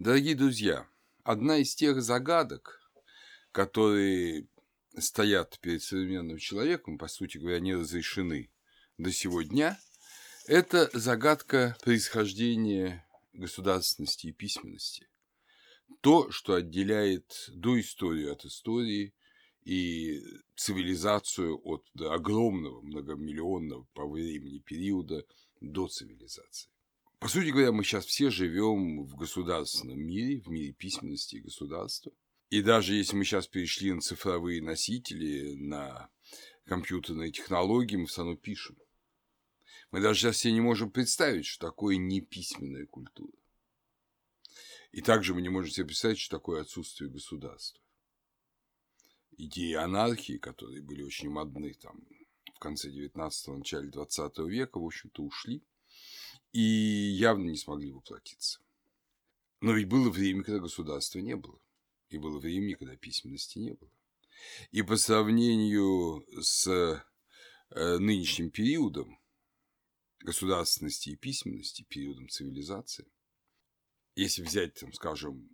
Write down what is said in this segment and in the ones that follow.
Дорогие друзья, одна из тех загадок, которые стоят перед современным человеком, по сути говоря, не разрешены до сего дня, это загадка происхождения государственности и письменности. То, что отделяет доисторию от истории и цивилизацию от огромного многомиллионного по времени периода до цивилизации. По сути говоря, мы сейчас все живем в государственном мире, в мире письменности и государства. И даже если мы сейчас перешли на цифровые носители, на компьютерные технологии, мы все равно пишем. Мы даже сейчас себе не можем представить, что такое неписьменная культура. И также мы не можем себе представить, что такое отсутствие государства. Идеи анархии, которые были очень модны там в конце 19-го, начале 20 века, в общем-то, ушли и явно не смогли воплотиться. Но ведь было время, когда государства не было, и было время, когда письменности не было. И по сравнению с э, нынешним периодом государственности и письменности, периодом цивилизации, если взять, там, скажем,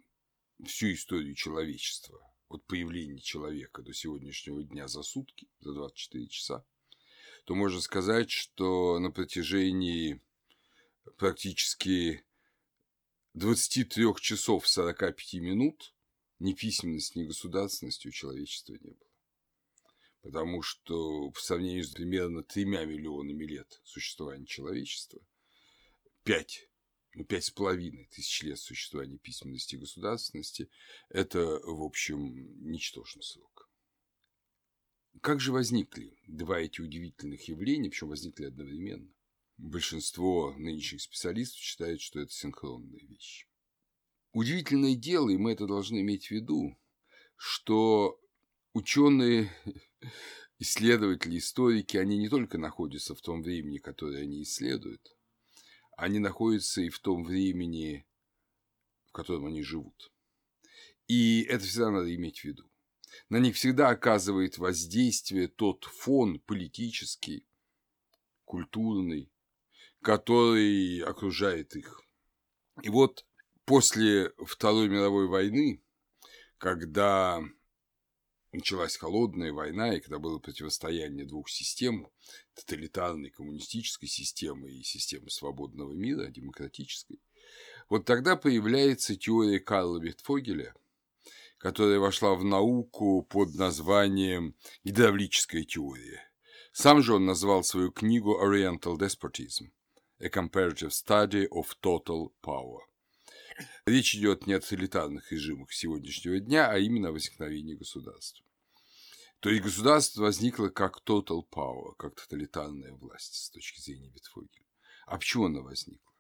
всю историю человечества, от появления человека до сегодняшнего дня за сутки, за 24 часа, то можно сказать, что на протяжении практически 23 часов 45 минут ни письменности, ни государственности у человечества не было. Потому что по сравнению с примерно тремя миллионами лет существования человечества, пять, ну, пять с половиной тысяч лет существования письменности и государственности – это, в общем, ничтожный срок. Как же возникли два эти удивительных явления, причем возникли одновременно? Большинство нынешних специалистов считают, что это синхронные вещи. Удивительное дело, и мы это должны иметь в виду, что ученые, исследователи, историки, они не только находятся в том времени, которое они исследуют, они находятся и в том времени, в котором они живут. И это всегда надо иметь в виду. На них всегда оказывает воздействие тот фон политический, культурный, который окружает их. И вот после Второй мировой войны, когда началась холодная война, и когда было противостояние двух систем, тоталитарной коммунистической системы и системы свободного мира, демократической, вот тогда появляется теория Карла Вертфогеля, которая вошла в науку под названием гидравлическая теория. Сам же он назвал свою книгу Oriental Despotism A Comparative Study of Total Power. Речь идет не о тоталитарных режимах сегодняшнего дня, а именно о возникновении государства. То есть государство возникло как total power, как тоталитарная власть с точки зрения Бетфогеля. А почему она возникла?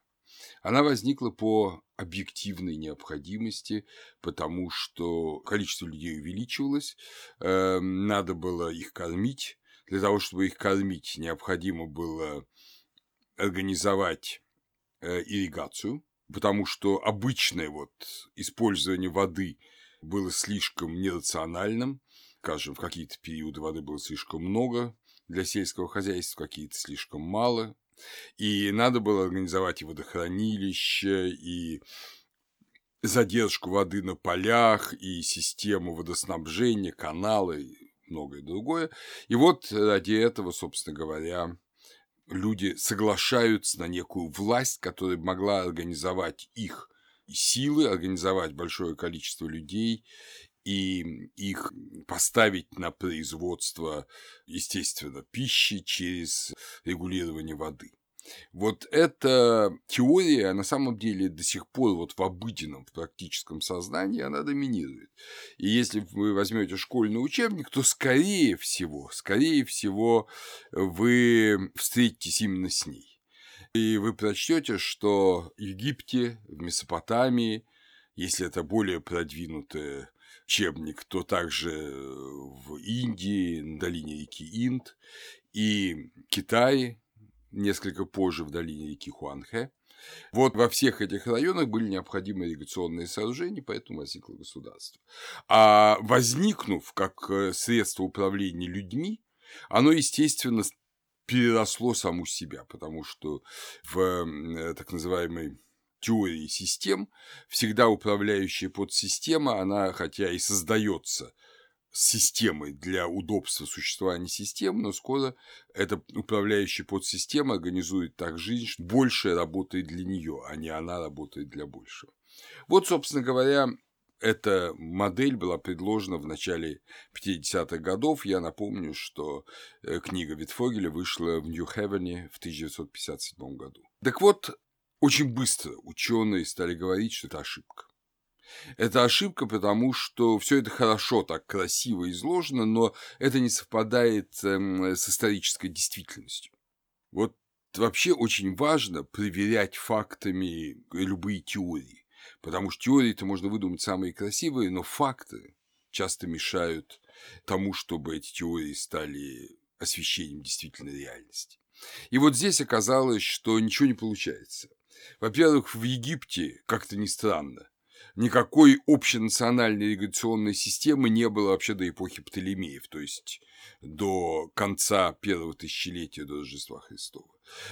Она возникла по объективной необходимости, потому что количество людей увеличивалось, э, надо было их кормить. Для того, чтобы их кормить, необходимо было организовать э, ирригацию, потому что обычное вот использование воды было слишком нерациональным, скажем, в какие-то периоды воды было слишком много для сельского хозяйства, какие-то слишком мало, и надо было организовать и водохранилище, и задержку воды на полях, и систему водоснабжения, каналы, и многое другое. И вот ради этого, собственно говоря, люди соглашаются на некую власть, которая могла организовать их силы, организовать большое количество людей и их поставить на производство, естественно, пищи через регулирование воды. Вот эта теория на самом деле до сих пор вот в обыденном, в практическом сознании она доминирует. И если вы возьмете школьный учебник, то скорее всего, скорее всего вы встретитесь именно с ней. И вы прочтете, что в Египте, в Месопотамии, если это более продвинутый учебник, то также в Индии, на долине реки Инд, и Китае, несколько позже в долине реки Хуанхэ. Вот во всех этих районах были необходимы ирригационные сооружения, поэтому возникло государство. А возникнув как э, средство управления людьми, оно, естественно, переросло саму себя, потому что в э, так называемой теории систем, всегда управляющая подсистема, она хотя и создается системой для удобства существования системы, но скоро эта управляющая подсистема организует так жизнь, что большее работает для нее, а не она работает для большего. Вот, собственно говоря, эта модель была предложена в начале 50-х годов. Я напомню, что э, книга Витфогеля вышла в Нью-Хевене в 1957 году. Так вот, очень быстро ученые стали говорить, что это ошибка. Это ошибка, потому что все это хорошо, так красиво изложено, но это не совпадает эм, с исторической действительностью. Вот вообще очень важно проверять фактами любые теории, потому что теории-то можно выдумать самые красивые, но факты часто мешают тому, чтобы эти теории стали освещением действительной реальности. И вот здесь оказалось, что ничего не получается. Во-первых, в Египте, как-то не странно, никакой общенациональной ирригационной системы не было вообще до эпохи Птолемеев, то есть до конца первого тысячелетия до Рождества Христова.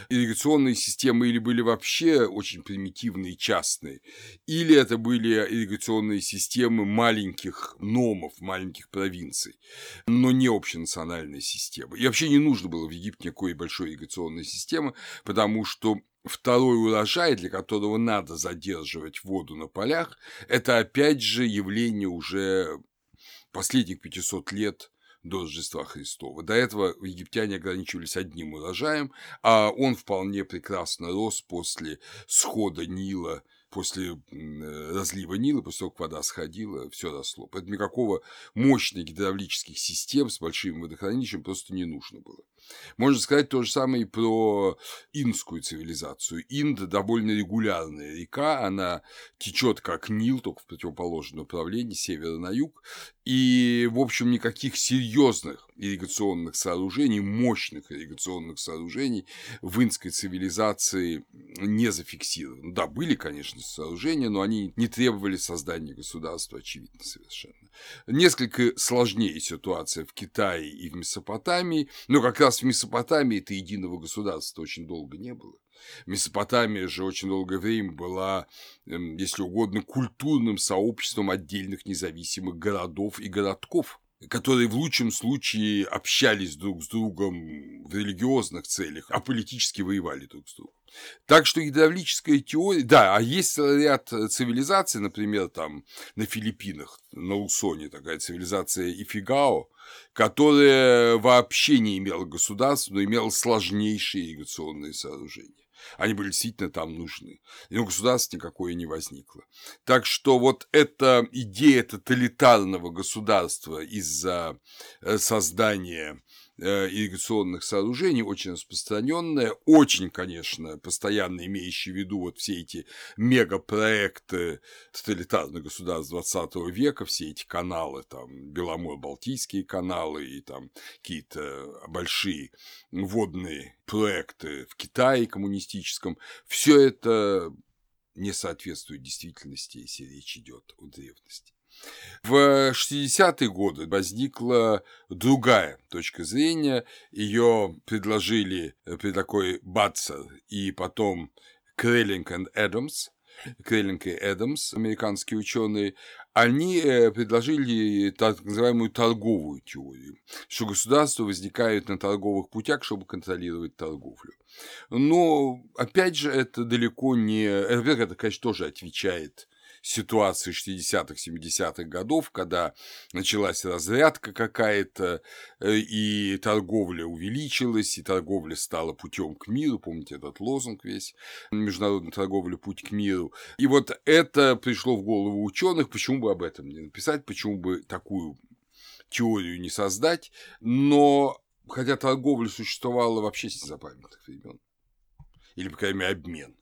Ирригационные системы или были вообще очень примитивные, частные, или это были ирригационные системы маленьких номов, маленьких провинций, но не общенациональная система. И вообще не нужно было в Египте никакой большой ирригационной системы, потому что второй урожай, для которого надо задерживать воду на полях, это опять же явление уже последних 500 лет до Рождества Христова. До этого египтяне ограничивались одним урожаем, а он вполне прекрасно рос после схода Нила после разлива Нила, после того, как вода сходила, все росло. Поэтому никакого мощных гидравлических систем с большим водохранилищем просто не нужно было. Можно сказать то же самое и про индскую цивилизацию. Инд довольно регулярная река, она течет как Нил, только в противоположном направлении, с севера на юг, и, в общем, никаких серьезных ирригационных сооружений, мощных ирригационных сооружений в инской цивилизации не зафиксировано. Да, были, конечно, сооружения, но они не требовали создания государства, очевидно, совершенно. Несколько сложнее ситуация в Китае и в Месопотамии, но как раз в Месопотамии-то единого государства очень долго не было. Месопотамия же очень долгое время была, эм, если угодно, культурным сообществом отдельных независимых городов и городков – которые в лучшем случае общались друг с другом в религиозных целях, а политически воевали друг с другом. Так что гидравлическая теория, да, а есть ряд цивилизаций, например, там на Филиппинах, на Лусоне такая цивилизация Ифигао, которая вообще не имела государства, но имела сложнейшие ирригационные сооружения. Они были действительно там нужны. Но государства никакое не возникло. Так что вот эта идея тоталитарного государства из-за э, создания ирригационных сооружений, очень распространенная, очень, конечно, постоянно имеющая в виду вот все эти мегапроекты тоталитарных государств 20 века, все эти каналы, там, Беломор-Балтийские каналы и там какие-то большие водные проекты в Китае коммунистическом, все это не соответствует действительности, если речь идет о древности. В 60-е годы возникла другая точка зрения. Ее предложили при такой Батцер и потом Креллинг и Эдамс. Креллинг и Эдамс, американские ученые, они э, предложили так называемую торговую теорию, что государство возникает на торговых путях, чтобы контролировать торговлю. Но, опять же, это далеко не... Это, конечно, тоже отвечает ситуации 60-х, 70-х годов, когда началась разрядка какая-то, э, и торговля увеличилась, и торговля стала путем к миру, помните этот лозунг весь, международная торговля – путь к миру. И вот это пришло в голову ученых, почему бы об этом не написать, почему бы такую теорию не создать, но хотя торговля существовала вообще с незапамятных времен, или, по крайней мере, обмен,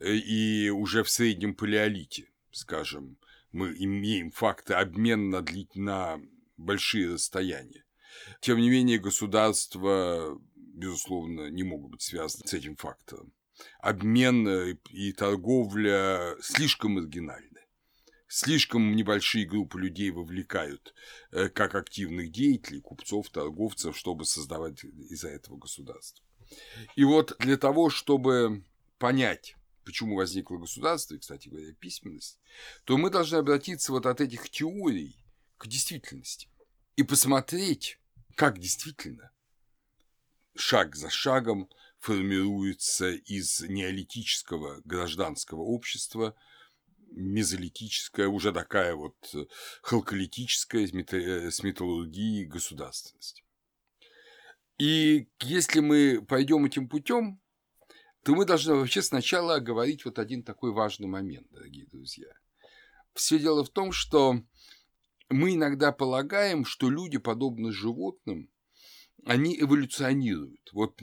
э, и уже в среднем палеолите скажем, мы имеем факты обмена на большие расстояния. Тем не менее, государства, безусловно, не могут быть связаны с этим фактором. Обмен и торговля слишком маргинальны. Слишком небольшие группы людей вовлекают э, как активных деятелей, купцов, торговцев, чтобы создавать из-за этого государство. И вот для того, чтобы понять, почему возникло государство, и, кстати говоря, письменность, то мы должны обратиться вот от этих теорий к действительности и посмотреть, как действительно шаг за шагом формируется из неолитического гражданского общества мезолитическая, уже такая вот халколитическая с металлургией государственность. И если мы пойдем этим путем, то мы должны вообще сначала оговорить вот один такой важный момент, дорогие друзья. Все дело в том, что мы иногда полагаем, что люди, подобно животным, они эволюционируют. Вот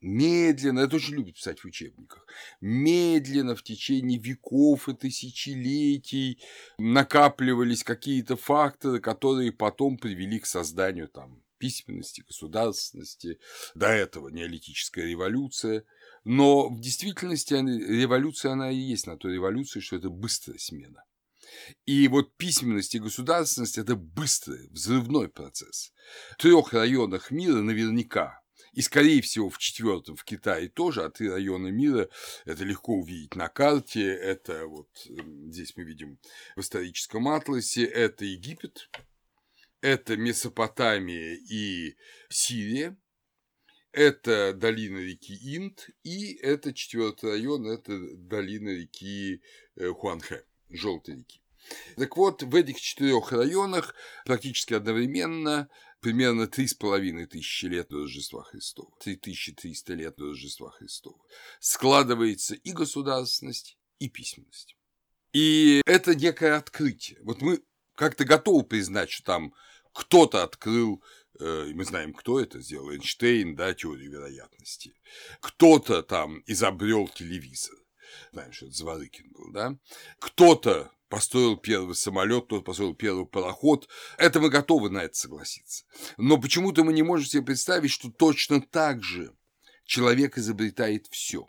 медленно, это очень любят писать в учебниках, медленно в течение веков и тысячелетий накапливались какие-то факторы, которые потом привели к созданию там письменности, государственности, до этого неолитическая революция. Но в действительности революция, она и есть на то революция, что это быстрая смена. И вот письменность и государственность – это быстрый, взрывной процесс. В трех районах мира наверняка и, скорее всего, в четвертом, в Китае тоже, а три района мира, это легко увидеть на карте, это вот здесь мы видим в историческом атласе, это Египет, это Месопотамия и Сирия, это долина реки Инд, и это четвертый район, это долина реки э, Хуанхэ, желтой реки. Так вот, в этих четырех районах практически одновременно примерно три с половиной тысячи лет до Рождества Христова, 3300 лет до Рождества Христова, складывается и государственность, и письменность. И это некое открытие. Вот мы как-то готовы признать, что там кто-то открыл мы знаем, кто это сделал, Эйнштейн, да, теорию вероятности. Кто-то там изобрел телевизор, знаем, что это Зворыкин был, да. Кто-то построил первый самолет, кто-то построил первый пароход. Это мы готовы на это согласиться. Но почему-то мы не можем себе представить, что точно так же человек изобретает все.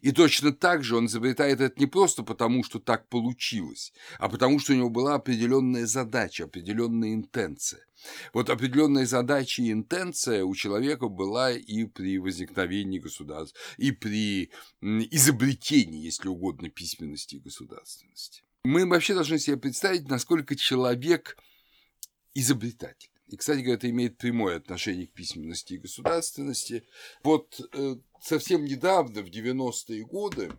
И точно так же он изобретает это не просто потому, что так получилось, а потому, что у него была определенная задача, определенная интенция. Вот определенная задача и интенция у человека была и при возникновении государства, и при изобретении, если угодно, письменности и государственности. Мы вообще должны себе представить, насколько человек изобретатель. И, кстати говоря, это имеет прямое отношение к письменности и государственности. Вот э, совсем недавно, в 90-е годы,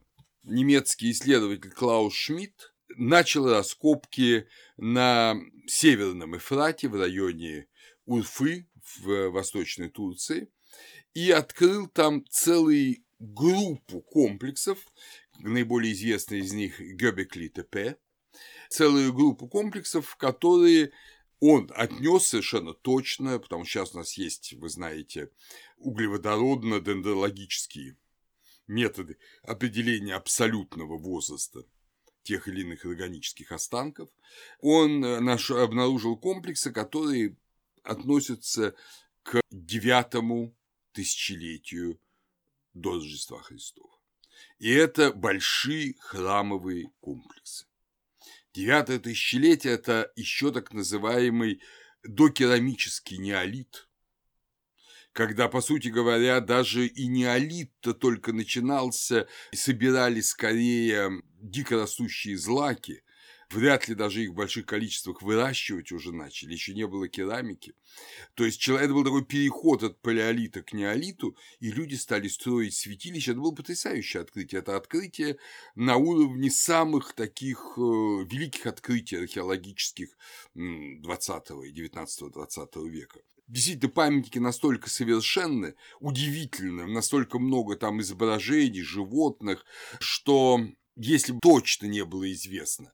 немецкий исследователь Клаус Шмидт начал раскопки на Северном Эфрате в районе Урфы в Восточной Турции и открыл там целую группу комплексов, наиболее известный из них Гёбекли ТП, целую группу комплексов, которые он отнес совершенно точно, потому что сейчас у нас есть, вы знаете, углеводородно-дендрологические методы определения абсолютного возраста тех или иных органических останков. Он э, наш, обнаружил комплексы, которые относятся к девятому тысячелетию до Рождества Христова. И это большие храмовые комплексы. Девятое тысячелетие – это еще так называемый докерамический неолит, когда, по сути говоря, даже и неолит-то только начинался, собирали скорее дикорастущие злаки, вряд ли даже их в больших количествах выращивать уже начали, еще не было керамики. То есть это был такой переход от палеолита к неолиту, и люди стали строить святилища. Это было потрясающее открытие. Это открытие на уровне самых таких э, великих открытий археологических 20 и 19-20 века действительно памятники настолько совершенны, удивительны, настолько много там изображений животных, что если бы точно не было известно,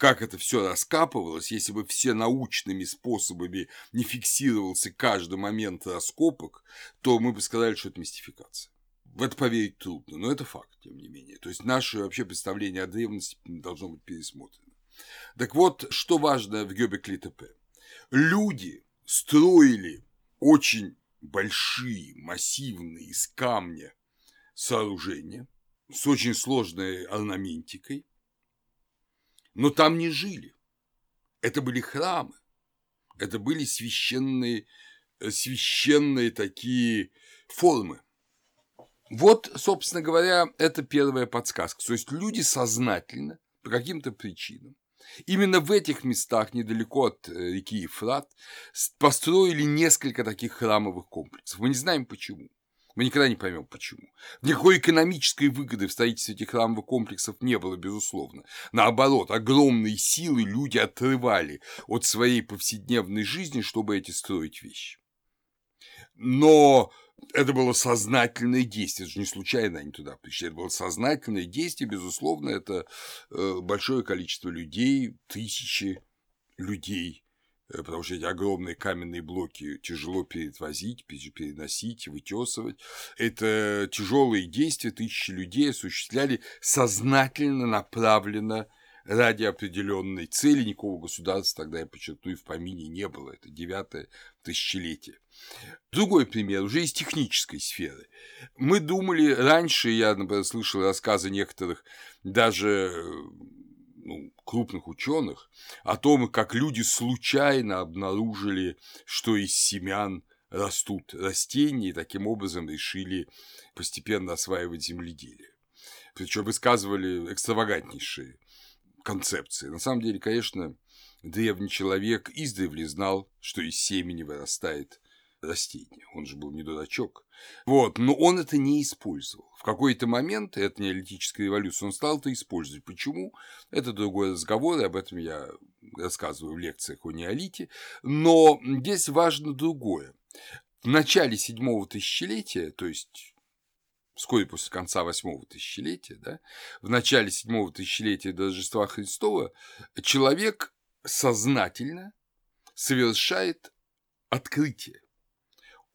как это все раскапывалось, если бы все научными способами не фиксировался каждый момент раскопок, то мы бы сказали, что это мистификация. В это поверить трудно, но это факт, тем не менее. То есть наше вообще представление о древности должно быть пересмотрено. Так вот, что важно в Гёбекли ТП. Люди строили очень большие, массивные из камня сооружения с очень сложной орнаментикой, но там не жили. Это были храмы, это были священные, священные такие формы. Вот, собственно говоря, это первая подсказка. То есть люди сознательно, по каким-то причинам, именно в этих местах, недалеко от э, реки Ефрат, построили несколько таких храмовых комплексов. Мы не знаем почему. Мы никогда не поймем, почему. Никакой экономической выгоды в строительстве этих храмовых комплексов не было, безусловно. Наоборот, огромные силы люди отрывали от своей повседневной жизни, чтобы эти строить вещи. Но это было сознательное действие, это же не случайно они туда пришли, это было сознательное действие, безусловно, это э, большое количество людей, тысячи людей, потому что эти огромные каменные блоки тяжело перевозить, переносить, вытесывать. Это тяжелые действия, тысячи людей осуществляли сознательно, направленно ради определенной цели никакого государства тогда, я подчеркну, и в помине не было. Это девятое тысячелетие. Другой пример, уже из технической сферы. Мы думали раньше, я, например, слышал рассказы некоторых даже ну, крупных ученых о том, как люди случайно обнаружили, что из семян растут растения, и таким образом решили постепенно осваивать земледелие. Причем высказывали экстравагантнейшие концепции. На самом деле, конечно, древний человек издревле знал, что из семени вырастает растение. Он же был не дурачок. Вот, но он это не использовал. В какой-то момент, это неолитическая революция, он стал это использовать. Почему? Это другой разговор, и об этом я рассказываю в лекциях о неолите. Но здесь важно другое. В начале седьмого тысячелетия, то есть вскоре после конца восьмого тысячелетия, да, в начале седьмого тысячелетия до Рождества Христова, человек сознательно совершает открытие.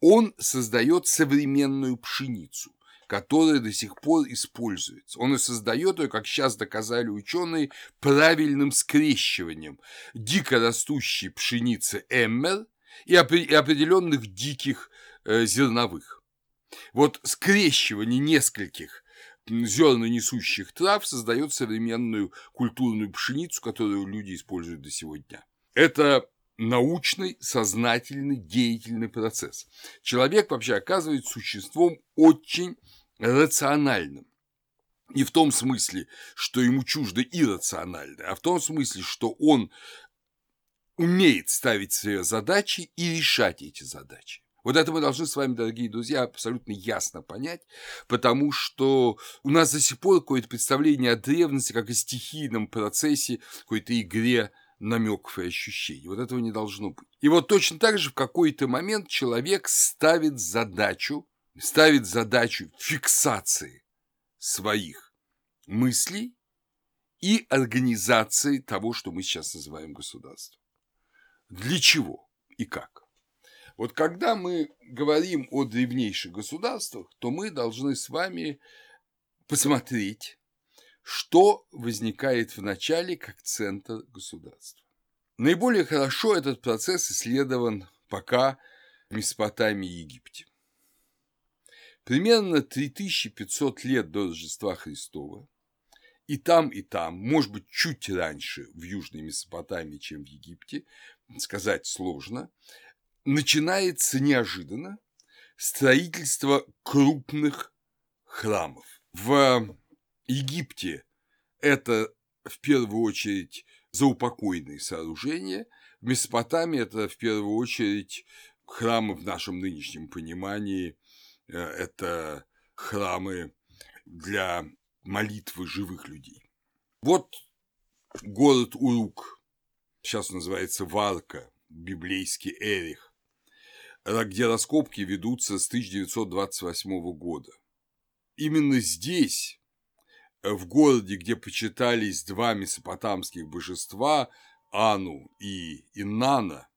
Он создает современную пшеницу, которая до сих пор используется. Он и создает ее, как сейчас доказали ученые, правильным скрещиванием дикорастущей пшеницы эммер и определенных диких э, зерновых. Вот скрещивание нескольких зернонесущих трав создает современную культурную пшеницу, которую люди используют до сегодня. Это научный, сознательный, деятельный процесс. Человек вообще оказывается существом очень рациональным. Не в том смысле, что ему чуждо иррациональное, а в том смысле, что он умеет ставить себе задачи и решать эти задачи. Вот это мы должны с вами, дорогие друзья, абсолютно ясно понять, потому что у нас до сих пор какое-то представление о древности, как о стихийном процессе, какой-то игре намеков и ощущений. Вот этого не должно быть. И вот точно так же в какой-то момент человек ставит задачу, ставит задачу фиксации своих мыслей и организации того, что мы сейчас называем государством. Для чего и как? Вот когда мы говорим о древнейших государствах, то мы должны с вами посмотреть, что возникает в начале как центр государства. Наиболее хорошо этот процесс исследован пока в Месопотамии и Египте. Примерно 3500 лет до Рождества Христова и там, и там, может быть, чуть раньше в Южной Месопотамии, чем в Египте, сказать сложно, начинается неожиданно строительство крупных храмов. В Египте это в первую очередь заупокойные сооружения, в Месопотамии это в первую очередь храмы в нашем нынешнем понимании, э, это храмы для молитвы живых людей. Вот город Урук, сейчас называется Варка, библейский Эрих, где раскопки ведутся с 1928 года. Именно здесь, в городе, где почитались два месопотамских божества, Ану и Иннана,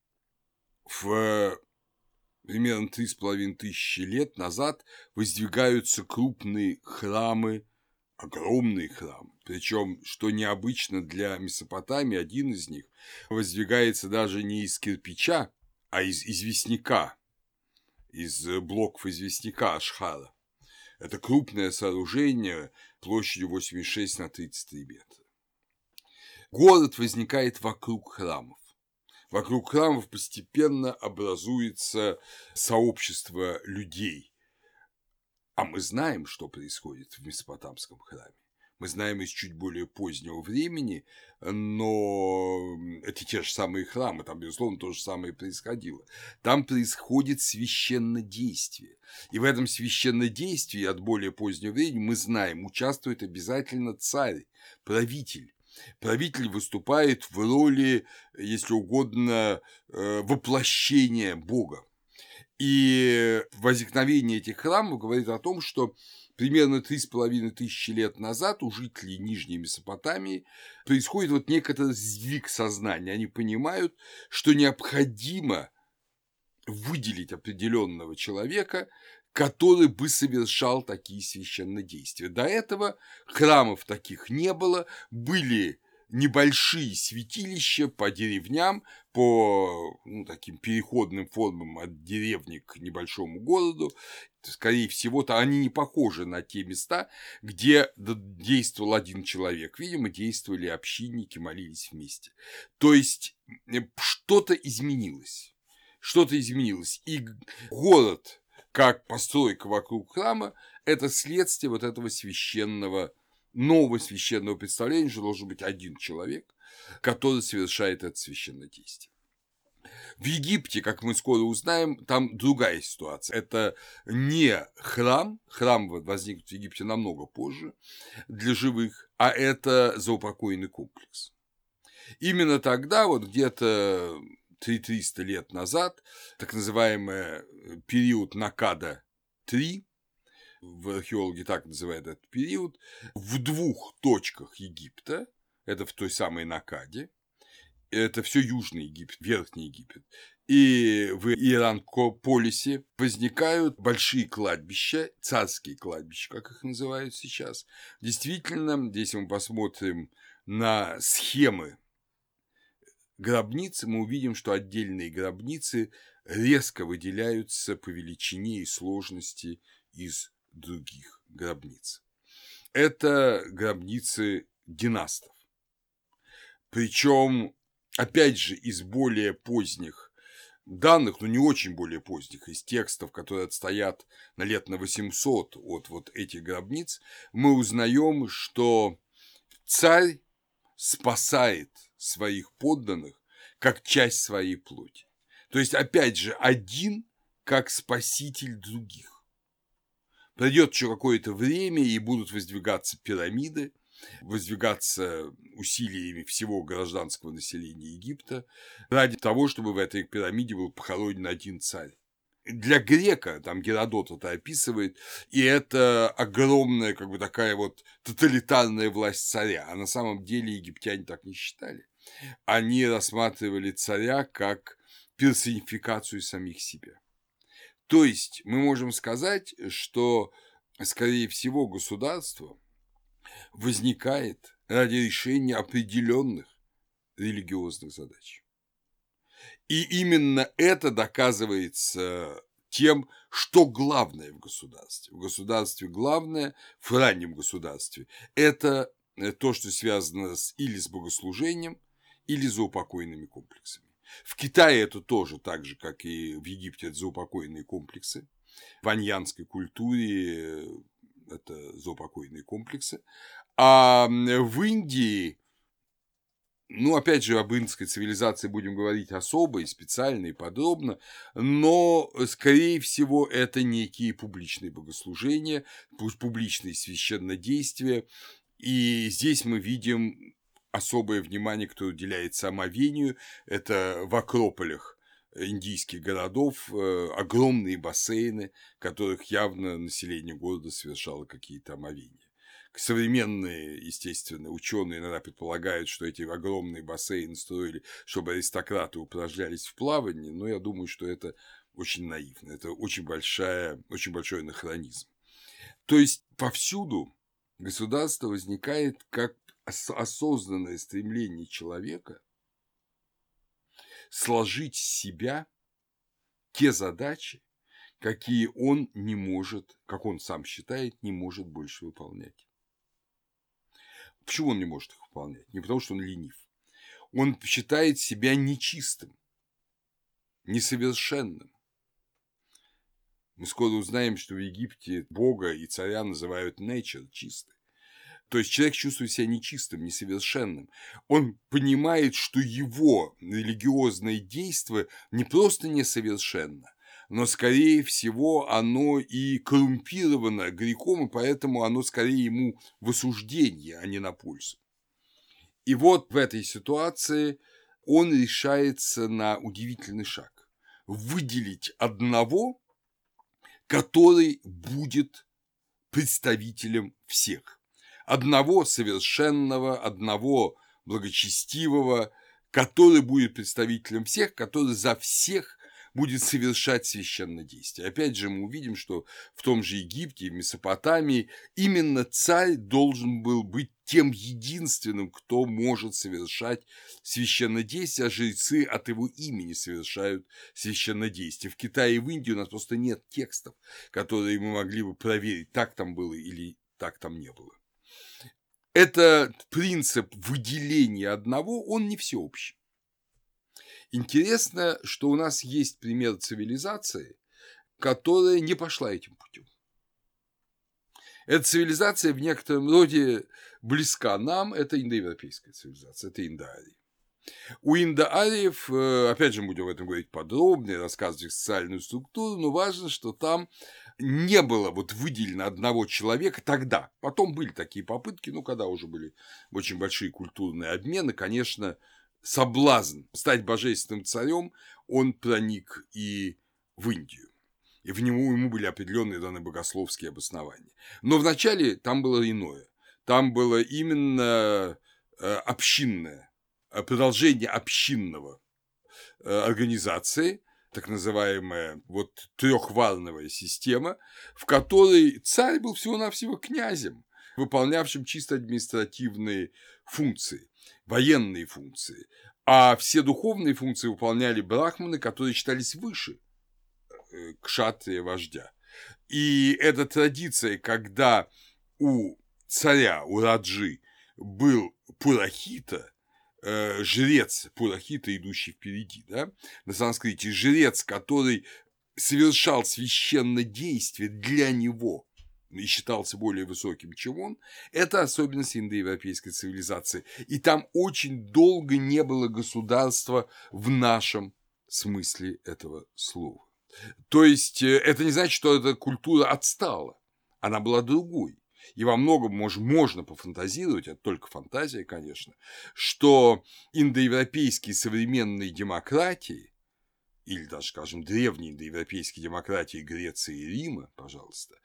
в примерно три с половиной тысячи лет назад воздвигаются крупные храмы, огромные храмы. Причем, что необычно для Месопотамии, один из них воздвигается даже не из кирпича, а из известняка, из блоков известняка Ашхара. Это крупное сооружение площадью 86 на 33 метра. Город возникает вокруг храмов. Вокруг храмов постепенно образуется сообщество людей. А мы знаем, что происходит в Месопотамском храме. Мы знаем из чуть более позднего времени, но это те же самые храмы, там, безусловно, то же самое происходило. Там происходит священнодействие. И в этом священнодействии от более позднего времени мы знаем, участвует обязательно царь, правитель. Правитель выступает в роли, если угодно, э, воплощения Бога. И возникновение этих храмов говорит о том, что примерно три с половиной тысячи лет назад у жителей Нижней Месопотамии происходит вот некоторый сдвиг сознания. Они понимают, что необходимо выделить определенного человека, который бы совершал такие священные действия. До этого храмов таких не было, были небольшие святилища по деревням, по ну, таким переходным формам от деревни к небольшому городу. Скорее всего-то они не похожи на те места, где действовал один человек. Видимо, действовали общинники, молились вместе. То есть что-то изменилось. Что-то изменилось. И город, как постройка вокруг храма, это следствие вот этого священного нового священного представления, что должен быть один человек, который совершает это священное действие. В Египте, как мы скоро узнаем, там другая ситуация. Это не храм, храм возник в Египте намного позже для живых, а это заупокойный комплекс. Именно тогда, вот где-то 300 лет назад, так называемый период Накада-3, в археологи так называют этот период, в двух точках Египта, это в той самой Накаде, это все Южный Египет, Верхний Египет, и в Иранкополисе возникают большие кладбища, царские кладбища, как их называют сейчас. Действительно, если мы посмотрим на схемы гробницы, мы увидим, что отдельные гробницы резко выделяются по величине и сложности из других гробниц. Это гробницы династов. Причем, опять же, из более поздних данных, но не очень более поздних, из текстов, которые отстоят на лет на 800 от вот этих гробниц, мы узнаем, что царь спасает своих подданных как часть своей плоти. То есть, опять же, один как спаситель других. Пройдет еще какое-то время, и будут воздвигаться пирамиды, воздвигаться усилиями всего гражданского населения Египта ради того, чтобы в этой пирамиде был похоронен один царь. Для грека, там Геродот это описывает, и это огромная, как бы такая вот тоталитарная власть царя. А на самом деле египтяне так не считали. Они рассматривали царя как персонификацию самих себя. То есть мы можем сказать, что, скорее всего, государство возникает ради решения определенных религиозных задач. И именно это доказывается тем, что главное в государстве. В государстве главное, в раннем государстве, это то, что связано с, или с богослужением, или с заупокойными комплексами. В Китае это тоже так же, как и в Египте, это заупокойные комплексы. В аньянской культуре это заупокойные комплексы. А в Индии, ну, опять же, об индской цивилизации будем говорить особо и специально и подробно, но, скорее всего, это некие публичные богослужения, публичные священнодействия, и здесь мы видим особое внимание, кто уделяется омовению, это в Акрополях индийских городов э, огромные бассейны, которых явно население города совершало какие-то омовения. Современные, естественно, ученые иногда предполагают, что эти огромные бассейны строили, чтобы аристократы упражнялись в плавании, но я думаю, что это очень наивно, это очень, большая, очень большой анахронизм. То есть повсюду государство возникает как осознанное стремление человека сложить с себя те задачи, какие он не может, как он сам считает, не может больше выполнять. Почему он не может их выполнять? Не потому, что он ленив. Он считает себя нечистым, несовершенным. Мы скоро узнаем, что в Египте Бога и царя называют nature, чистый. То есть человек чувствует себя нечистым, несовершенным. Он понимает, что его религиозное действие не просто несовершенно, но, скорее всего, оно и коррумпировано грехом, и поэтому оно скорее ему в осуждение, а не на пользу. И вот в этой ситуации он решается на удивительный шаг – выделить одного, который будет представителем всех одного совершенного, одного благочестивого, который будет представителем всех, который за всех будет совершать священное действие. Опять же, мы увидим, что в том же Египте, в Месопотамии именно царь должен был быть тем единственным, кто может совершать священное действие, а жрецы от его имени совершают священное действие. В Китае и в Индии у нас просто нет текстов, которые мы могли бы проверить, так там было или так там не было этот принцип выделения одного, он не всеобщий. Интересно, что у нас есть пример цивилизации, которая не пошла этим путем. Эта цивилизация в некотором роде близка нам, это индоевропейская цивилизация, это Индоария. У индоариев, э, опять же, будем об этом говорить подробнее, рассказывать социальную структуру, но важно, что там не было вот выделено одного человека тогда. Потом были такие попытки, ну, когда уже были очень большие культурные обмены, конечно, соблазн стать божественным царем, он проник и в Индию. И в нему ему были определенные данные богословские обоснования. Но вначале там было иное. Там было именно э, общинное, э, продолжение общинного э, организации, так называемая вот трехварновая система, в которой царь был всего-навсего князем, выполнявшим чисто административные функции, военные функции, а все духовные функции выполняли брахманы, которые считались выше э, кшатрия вождя. И эта традиция, когда у царя, у Раджи был Пурахита, э, жрец Пурахита, идущий впереди, да, на санскрите, жрец, который совершал священное действие для него и считался более высоким, чем он, это особенность индоевропейской цивилизации. И там очень долго не было государства в нашем смысле этого слова. То есть э, это не значит, что эта культура отстала, она была другой и во многом мож, можно пофантазировать, это только фантазия, конечно, что индоевропейские современные демократии, или даже, скажем, древние индоевропейские демократии Греции и Рима, пожалуйста,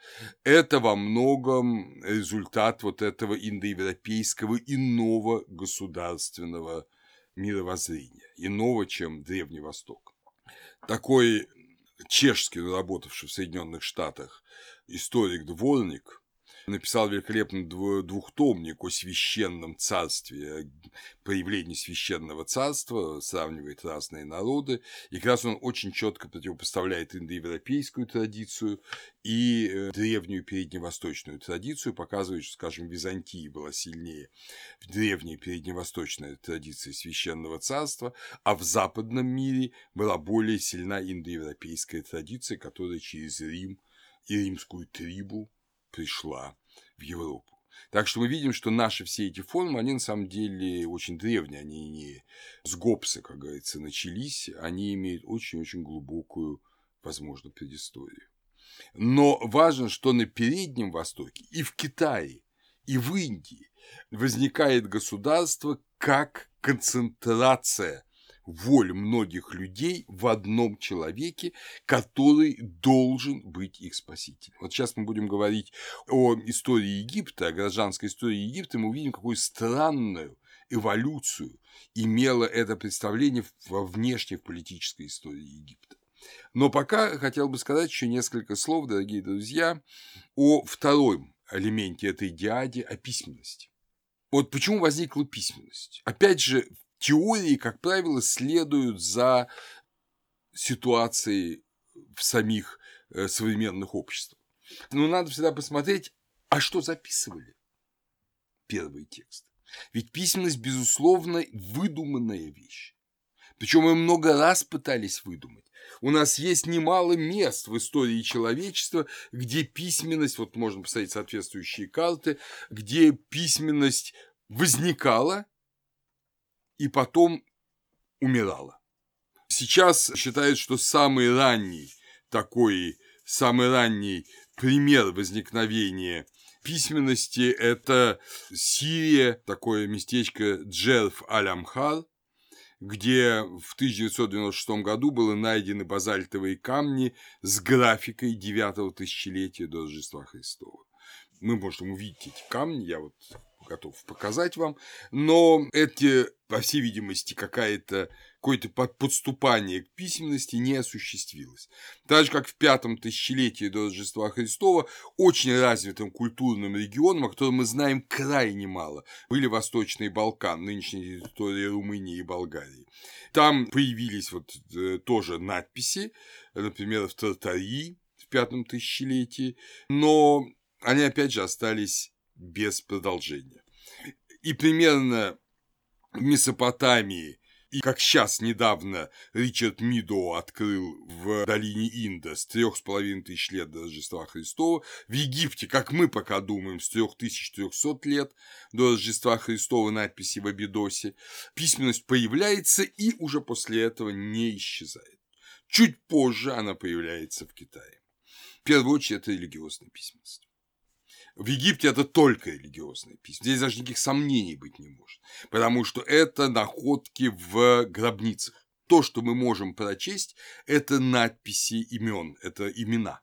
это во многом результат вот этого индоевропейского иного государственного мировоззрения, иного, чем Древний Восток. Такой чешский, работавший в Соединенных Штатах, историк Дворник – написал великолепный двухтомник о священном царстве, появлении священного царства, сравнивает разные народы, и как раз он очень четко противопоставляет индоевропейскую традицию и э, древнюю передневосточную традицию, показывает, что, скажем, Византия была сильнее в древней передневосточной традиции священного царства, а в западном мире была более сильна индоевропейская традиция, которая через Рим и римскую трибу пришла в Европу. Так что мы видим, что наши все эти формы, они на самом деле очень древние, они не с Гоббса, как говорится, начались, они имеют очень-очень глубокую, возможно, предысторию. Но важно, что на Переднем Востоке и в Китае, и в Индии возникает государство как концентрация воль многих людей в одном человеке, который должен быть их спасителем. Вот сейчас мы будем говорить о истории Египта, о гражданской истории Египта, мы увидим, какую странную эволюцию имело это представление во внешней политической истории Египта. Но пока хотел бы сказать еще несколько слов, дорогие друзья, о втором элементе этой диаде, о письменности. Вот почему возникла письменность? Опять же, теории, как правило, следуют за ситуацией в самих э, современных обществах. Но надо всегда посмотреть, а что записывали первые тексты. Ведь письменность, безусловно, выдуманная вещь. Причем мы много раз пытались выдумать. у нас есть немало мест в истории человечества, где письменность, вот можно посмотреть соответствующие карты, где письменность возникала и потом умирала. Сейчас считают, что самый ранний такой, самый ранний пример возникновения письменности – это Сирия, такое местечко Джерф Аль-Амхар, где в 1996 году были найдены базальтовые камни с графикой 9 тысячелетия до Рождества Христова. Мы можем увидеть эти камни, я вот готов показать вам, но эти, по всей видимости, какая-то какое-то подступание к письменности не осуществилось. Так же, как в пятом тысячелетии до Рождества Христова очень развитым культурным регионом, о котором мы знаем крайне мало, были Восточные Балкан, нынешняя территория Румынии и Болгарии. Там появились вот э, тоже надписи, например, в Тартарии в пятом тысячелетии, но они опять же остались без продолжения. И примерно в Месопотамии и как сейчас недавно Ричард Мидо открыл в долине Инда с трех с половиной тысяч лет до Рождества Христова, в Египте, как мы пока думаем, с 3300 лет до Рождества Христова надписи в Абидосе, письменность появляется и уже после этого не исчезает. Чуть позже она появляется в Китае. В первую очередь, это религиозная письменность. В Египте это только религиозные письма. Здесь даже никаких сомнений быть не может. Потому что это находки в гробницах. То, что мы можем прочесть, это надписи имен, это имена.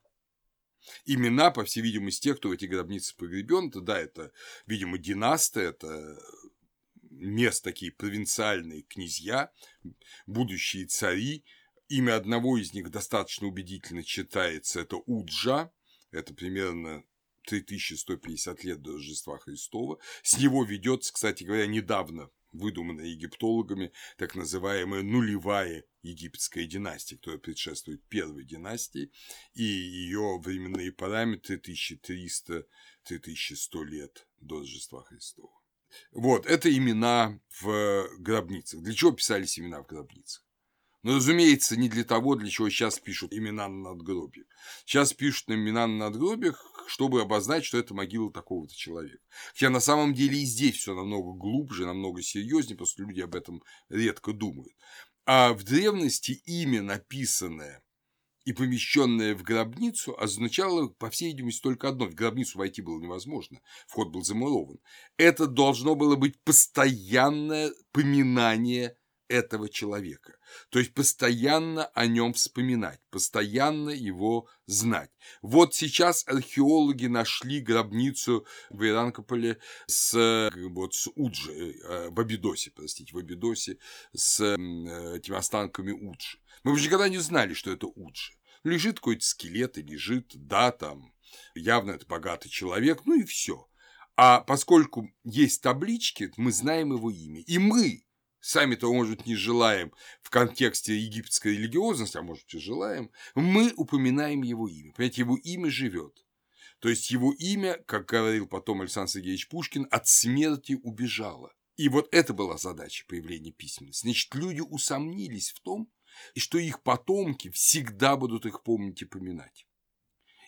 Имена, по всей видимости, тех, кто в эти гробницы погребен, это, да, это, видимо, династы, это мест такие провинциальные князья, будущие цари. Имя одного из них достаточно убедительно читается, это Уджа, это примерно 3150 лет до Рождества Христова. С него ведется, кстати говоря, недавно выдуманная египтологами так называемая нулевая египетская династия, которая предшествует первой династии, и ее временные параметры 1300-3100 лет до Рождества Христова. Вот, это имена в гробницах. Для чего писались имена в гробницах? Но, разумеется, не для того, для чего сейчас пишут имена на надгробиях. Сейчас пишут имена на надгробиях, чтобы обозначить, что это могила такого-то человека. Хотя на самом деле и здесь все намного глубже, намного серьезнее, просто люди об этом редко думают. А в древности имя, написанное и помещенное в гробницу, означало, по всей видимости, только одно. В гробницу войти было невозможно, вход был замурован. Это должно было быть постоянное поминание этого человека. То есть постоянно о нем вспоминать, постоянно его знать. Вот сейчас археологи нашли гробницу в Иранкополе с, вот, с Уджи, э, в Абидосе, простите, в Абидосе с этими останками Уджи. Мы уже никогда не знали, что это Уджи. Лежит какой-то скелет и лежит, да, там, явно это богатый человек, ну и все. А поскольку есть таблички, мы знаем его имя. И мы, сами того, может не желаем в контексте египетской религиозности, а может и желаем, мы упоминаем его имя. Понимаете, его имя живет. То есть его имя, как говорил потом Александр Сергеевич Пушкин, от смерти убежало. И вот это была задача появления письменности. Значит, люди усомнились в том, что их потомки всегда будут их помнить и поминать.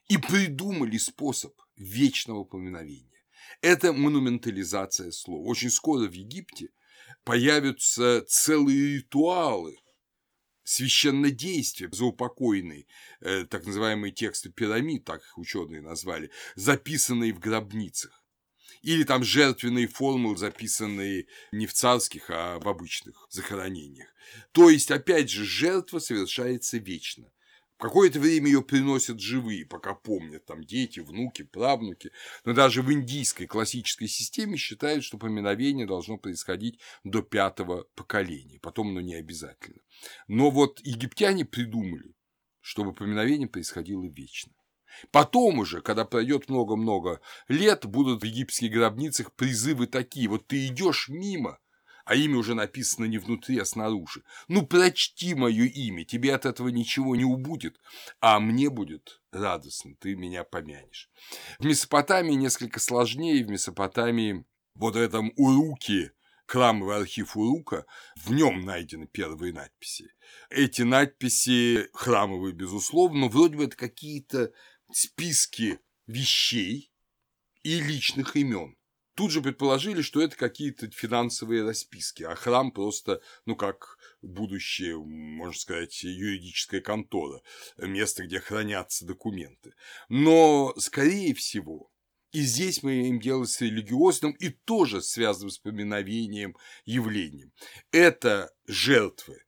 И придумали способ вечного поминовения. Это монументализация слова. Очень скоро в Египте – появятся целые ритуалы, священнодействия заупокойные, э, так называемые тексты пирамид, так их ученые назвали, записанные в гробницах. Или там жертвенные формулы, записанные не в царских, а в обычных захоронениях. То есть, опять же, жертва совершается вечно. Какое-то время ее приносят живые, пока помнят там дети, внуки, правнуки. Но даже в индийской классической системе считают, что поминовение должно происходить до пятого поколения. Потом оно не обязательно. Но вот египтяне придумали, чтобы поминовение происходило вечно. Потом уже, когда пройдет много-много лет, будут в египетских гробницах призывы такие. Вот ты идешь мимо, а имя уже написано не внутри, а снаружи. Ну, прочти мое имя, тебе от этого ничего не убудет, а мне будет радостно, ты меня помянешь. В Месопотамии несколько сложнее, в Месопотамии вот в этом уруке храмовый архив Урука, в нем найдены первые надписи. Эти надписи храмовые, безусловно, но вроде бы это какие-то списки вещей и личных имен. Тут же предположили, что это какие-то финансовые расписки, а храм просто, ну как будущее, можно сказать, юридическая контора, место, где хранятся документы. Но, скорее всего, и здесь мы имеем дело с религиозным и тоже связанным с поминовением явлением. Это жертвы,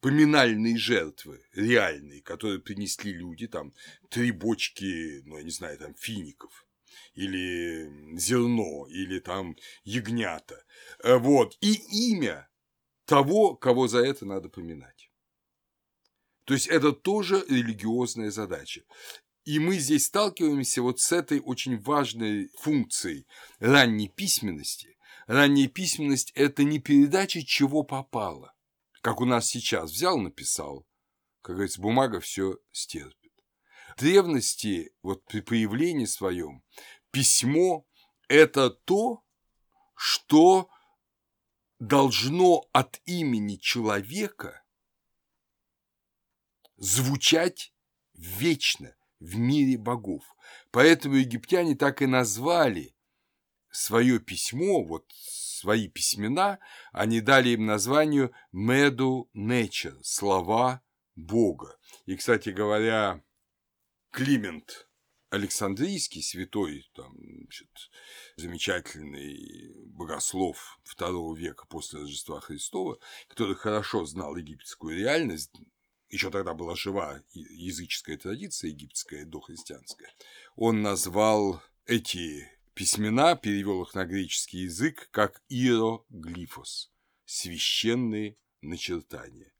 поминальные жертвы реальные, которые принесли люди, там, три бочки, ну, я не знаю, там, фиников, или зерно, или там ягнята. Э, вот. И имя того, кого за это надо поминать. То есть это тоже религиозная задача. И мы здесь сталкиваемся вот с этой очень важной функцией ранней письменности. Ранняя письменность – это не передача, чего попало, как у нас сейчас. Взял, написал. Как говорится, бумага все стерпит. В древности, вот при появлении своем, письмо – это то, что должно от имени человека звучать вечно – в мире богов. Поэтому египтяне так и назвали свое письмо, вот свои письмена, они дали им названию Меду Нечер, слова Бога. И, кстати говоря, Климент Александрийский, святой, там, значит, замечательный богослов второго века после Рождества Христова, который хорошо знал египетскую реальность, еще тогда была жива языческая традиция египетская, дохристианская, он назвал эти письмена, перевел их на греческий язык, как иероглифос – священные начертания.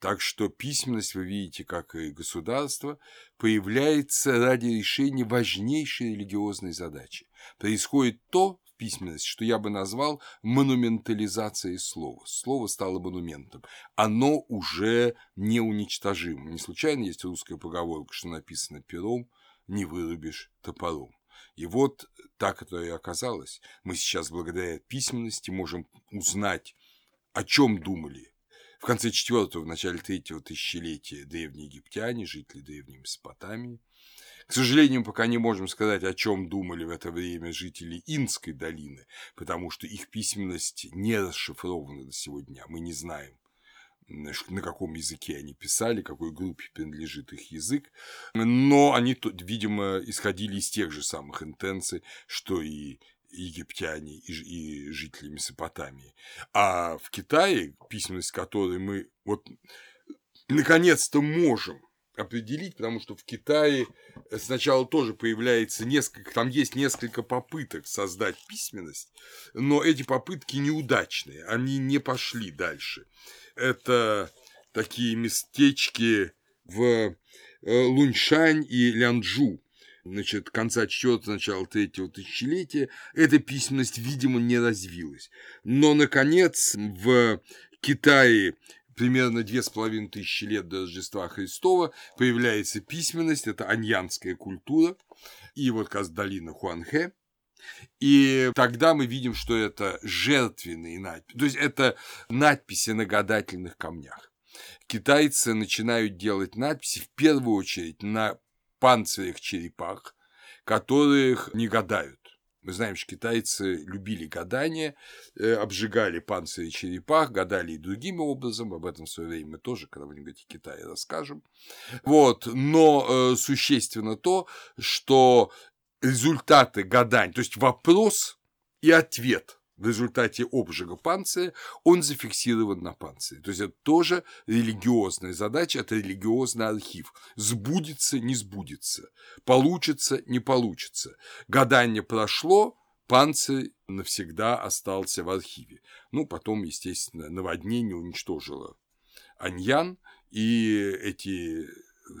Так что письменность, вы видите, как и государство, появляется ради решения важнейшей религиозной задачи. Происходит то, письменность, что я бы назвал монументализацией слова. Слово стало монументом. Оно уже неуничтожимо. Не случайно есть русская поговорка, что написано пером, не вырубишь топором. И вот так это и оказалось. Мы сейчас благодаря письменности можем узнать, о чем думали в конце четвертого, в начале третьего тысячелетия древние египтяне, жители древней Месопотамии, к сожалению, пока не можем сказать, о чем думали в это время жители Инской долины, потому что их письменность не расшифрована до сегодня. Мы не знаем, на каком языке они писали, какой группе принадлежит их язык, но они, видимо, исходили из тех же самых интенций, что и египтяне и, и жители Месопотамии. А в Китае, письменность которой мы вот наконец-то можем определить, потому что в Китае сначала тоже появляется несколько, там есть несколько попыток создать письменность, но эти попытки неудачные, они не пошли дальше. Это такие местечки в э, Луньшань и Лянчжу, значит, конца четвертого, начала третьего тысячелетия, эта письменность, видимо, не развилась. Но, наконец, в Китае примерно две с половиной тысячи лет до Рождества Христова появляется письменность, это аньянская культура, и вот как раз долина Хуанхэ, и тогда мы видим, что это жертвенные надписи, то есть это надписи на гадательных камнях. Китайцы начинают делать надписи в первую очередь на панцирях черепах, которых не гадают. Мы знаем, что китайцы любили гадания, э, обжигали панцири черепах, гадали и другим образом. Об этом в свое время мы тоже когда-нибудь о Китае расскажем. Вот. Но э, существенно то, что результаты гаданий, то есть вопрос и ответ – в результате обжига панциря, он зафиксирован на панцире. То есть это тоже религиозная задача, это религиозный архив. Сбудется, не сбудется, получится, не получится. Гадание прошло, панцирь навсегда остался в архиве. Ну, потом, естественно, наводнение уничтожило Аньян, и эти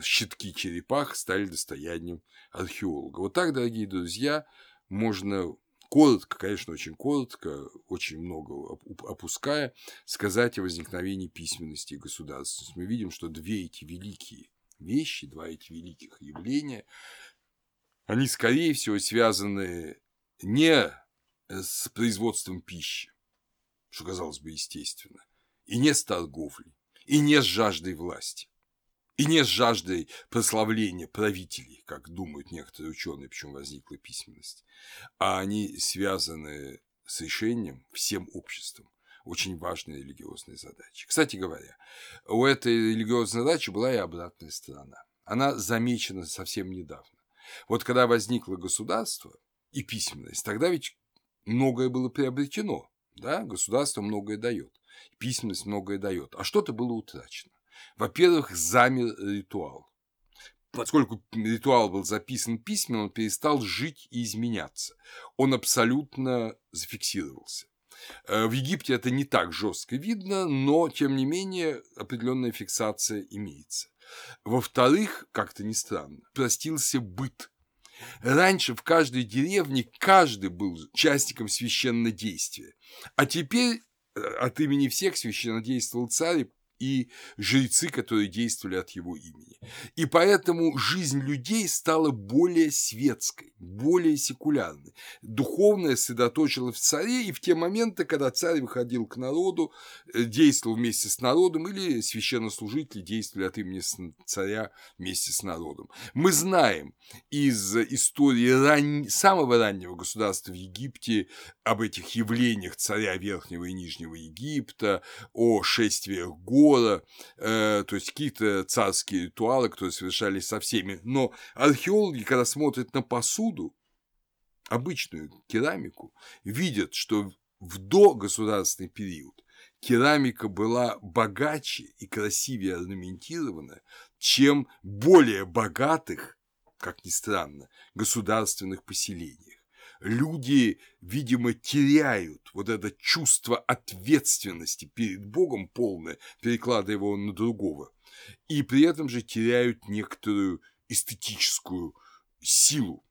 щитки черепах стали достоянием археолога. Вот так, дорогие друзья, можно коротко, конечно, очень коротко, очень много опуская, сказать о возникновении письменности и государственности. Мы видим, что две эти великие вещи, два эти великих явления, они, скорее всего, связаны не с производством пищи, что казалось бы естественно, и не с торговлей, и не с жаждой власти, и не с жаждой прославления правителей, как думают некоторые ученые, почему возникла письменность, а они связаны с решением всем обществом очень важной религиозной задачи. Кстати говоря, у этой религиозной задачи была и обратная сторона. Она замечена совсем недавно. Вот когда возникло государство и письменность, тогда ведь многое было приобретено, да, государство многое дает, письменность многое дает, а что-то было утрачено. Во-первых, замер ритуал. Поскольку ритуал был записан письменно, он перестал жить и изменяться. Он абсолютно зафиксировался. Э, в Египте это не так жестко видно, но, тем не менее, определенная фиксация имеется. Во-вторых, как-то не странно, простился быт. Раньше в каждой деревне каждый был частником священнодействия, а теперь э, от имени всех священнодействовал царь и жрецы, которые действовали от его имени. И поэтому жизнь людей стала более светской, более секулярной. Духовное сосредоточилось в царе, и в те моменты, когда царь выходил к народу, э, действовал вместе с народом, или священнослужители действовали от имени царя вместе с народом. Мы знаем из истории ран... самого раннего государства в Египте об этих явлениях царя Верхнего и Нижнего Египта, о шествиях гор, Гора, э, то есть какие-то царские ритуалы, которые совершались со всеми. Но археологи, когда смотрят на посуду, обычную керамику, видят, что в догосударственный период керамика была богаче и красивее орнаментирована, чем более богатых, как ни странно, государственных поселениях люди, видимо, теряют вот это чувство ответственности перед Богом полное, перекладывая его на другого, и при этом же теряют некоторую эстетическую силу.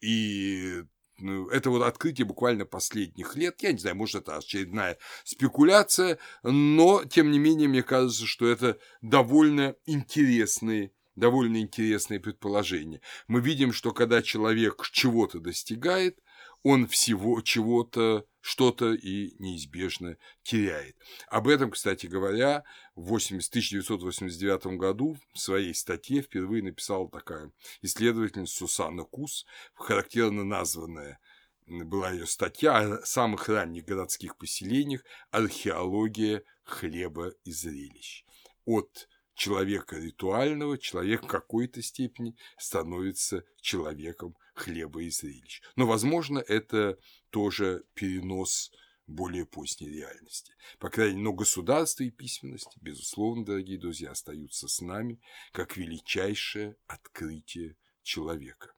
И ну, это вот открытие буквально последних лет. Я не знаю, может, это очередная спекуляция, но, тем не менее, мне кажется, что это довольно интересные довольно интересное предположение. Мы видим, что когда человек чего-то достигает, он всего чего-то, что-то и неизбежно теряет. Об этом, кстати говоря, в 1989 году в своей статье впервые написала такая исследовательница Сусанна Кус, характерно названная была ее статья о самых ранних городских поселениях «Археология хлеба и зрелищ». От человека ритуального, человек в какой-то степени становится человеком хлеба и зрелищ. Но, возможно, это тоже перенос более поздней реальности. По крайней мере, но государство и письменность, безусловно, дорогие друзья, остаются с нами как величайшее открытие человека.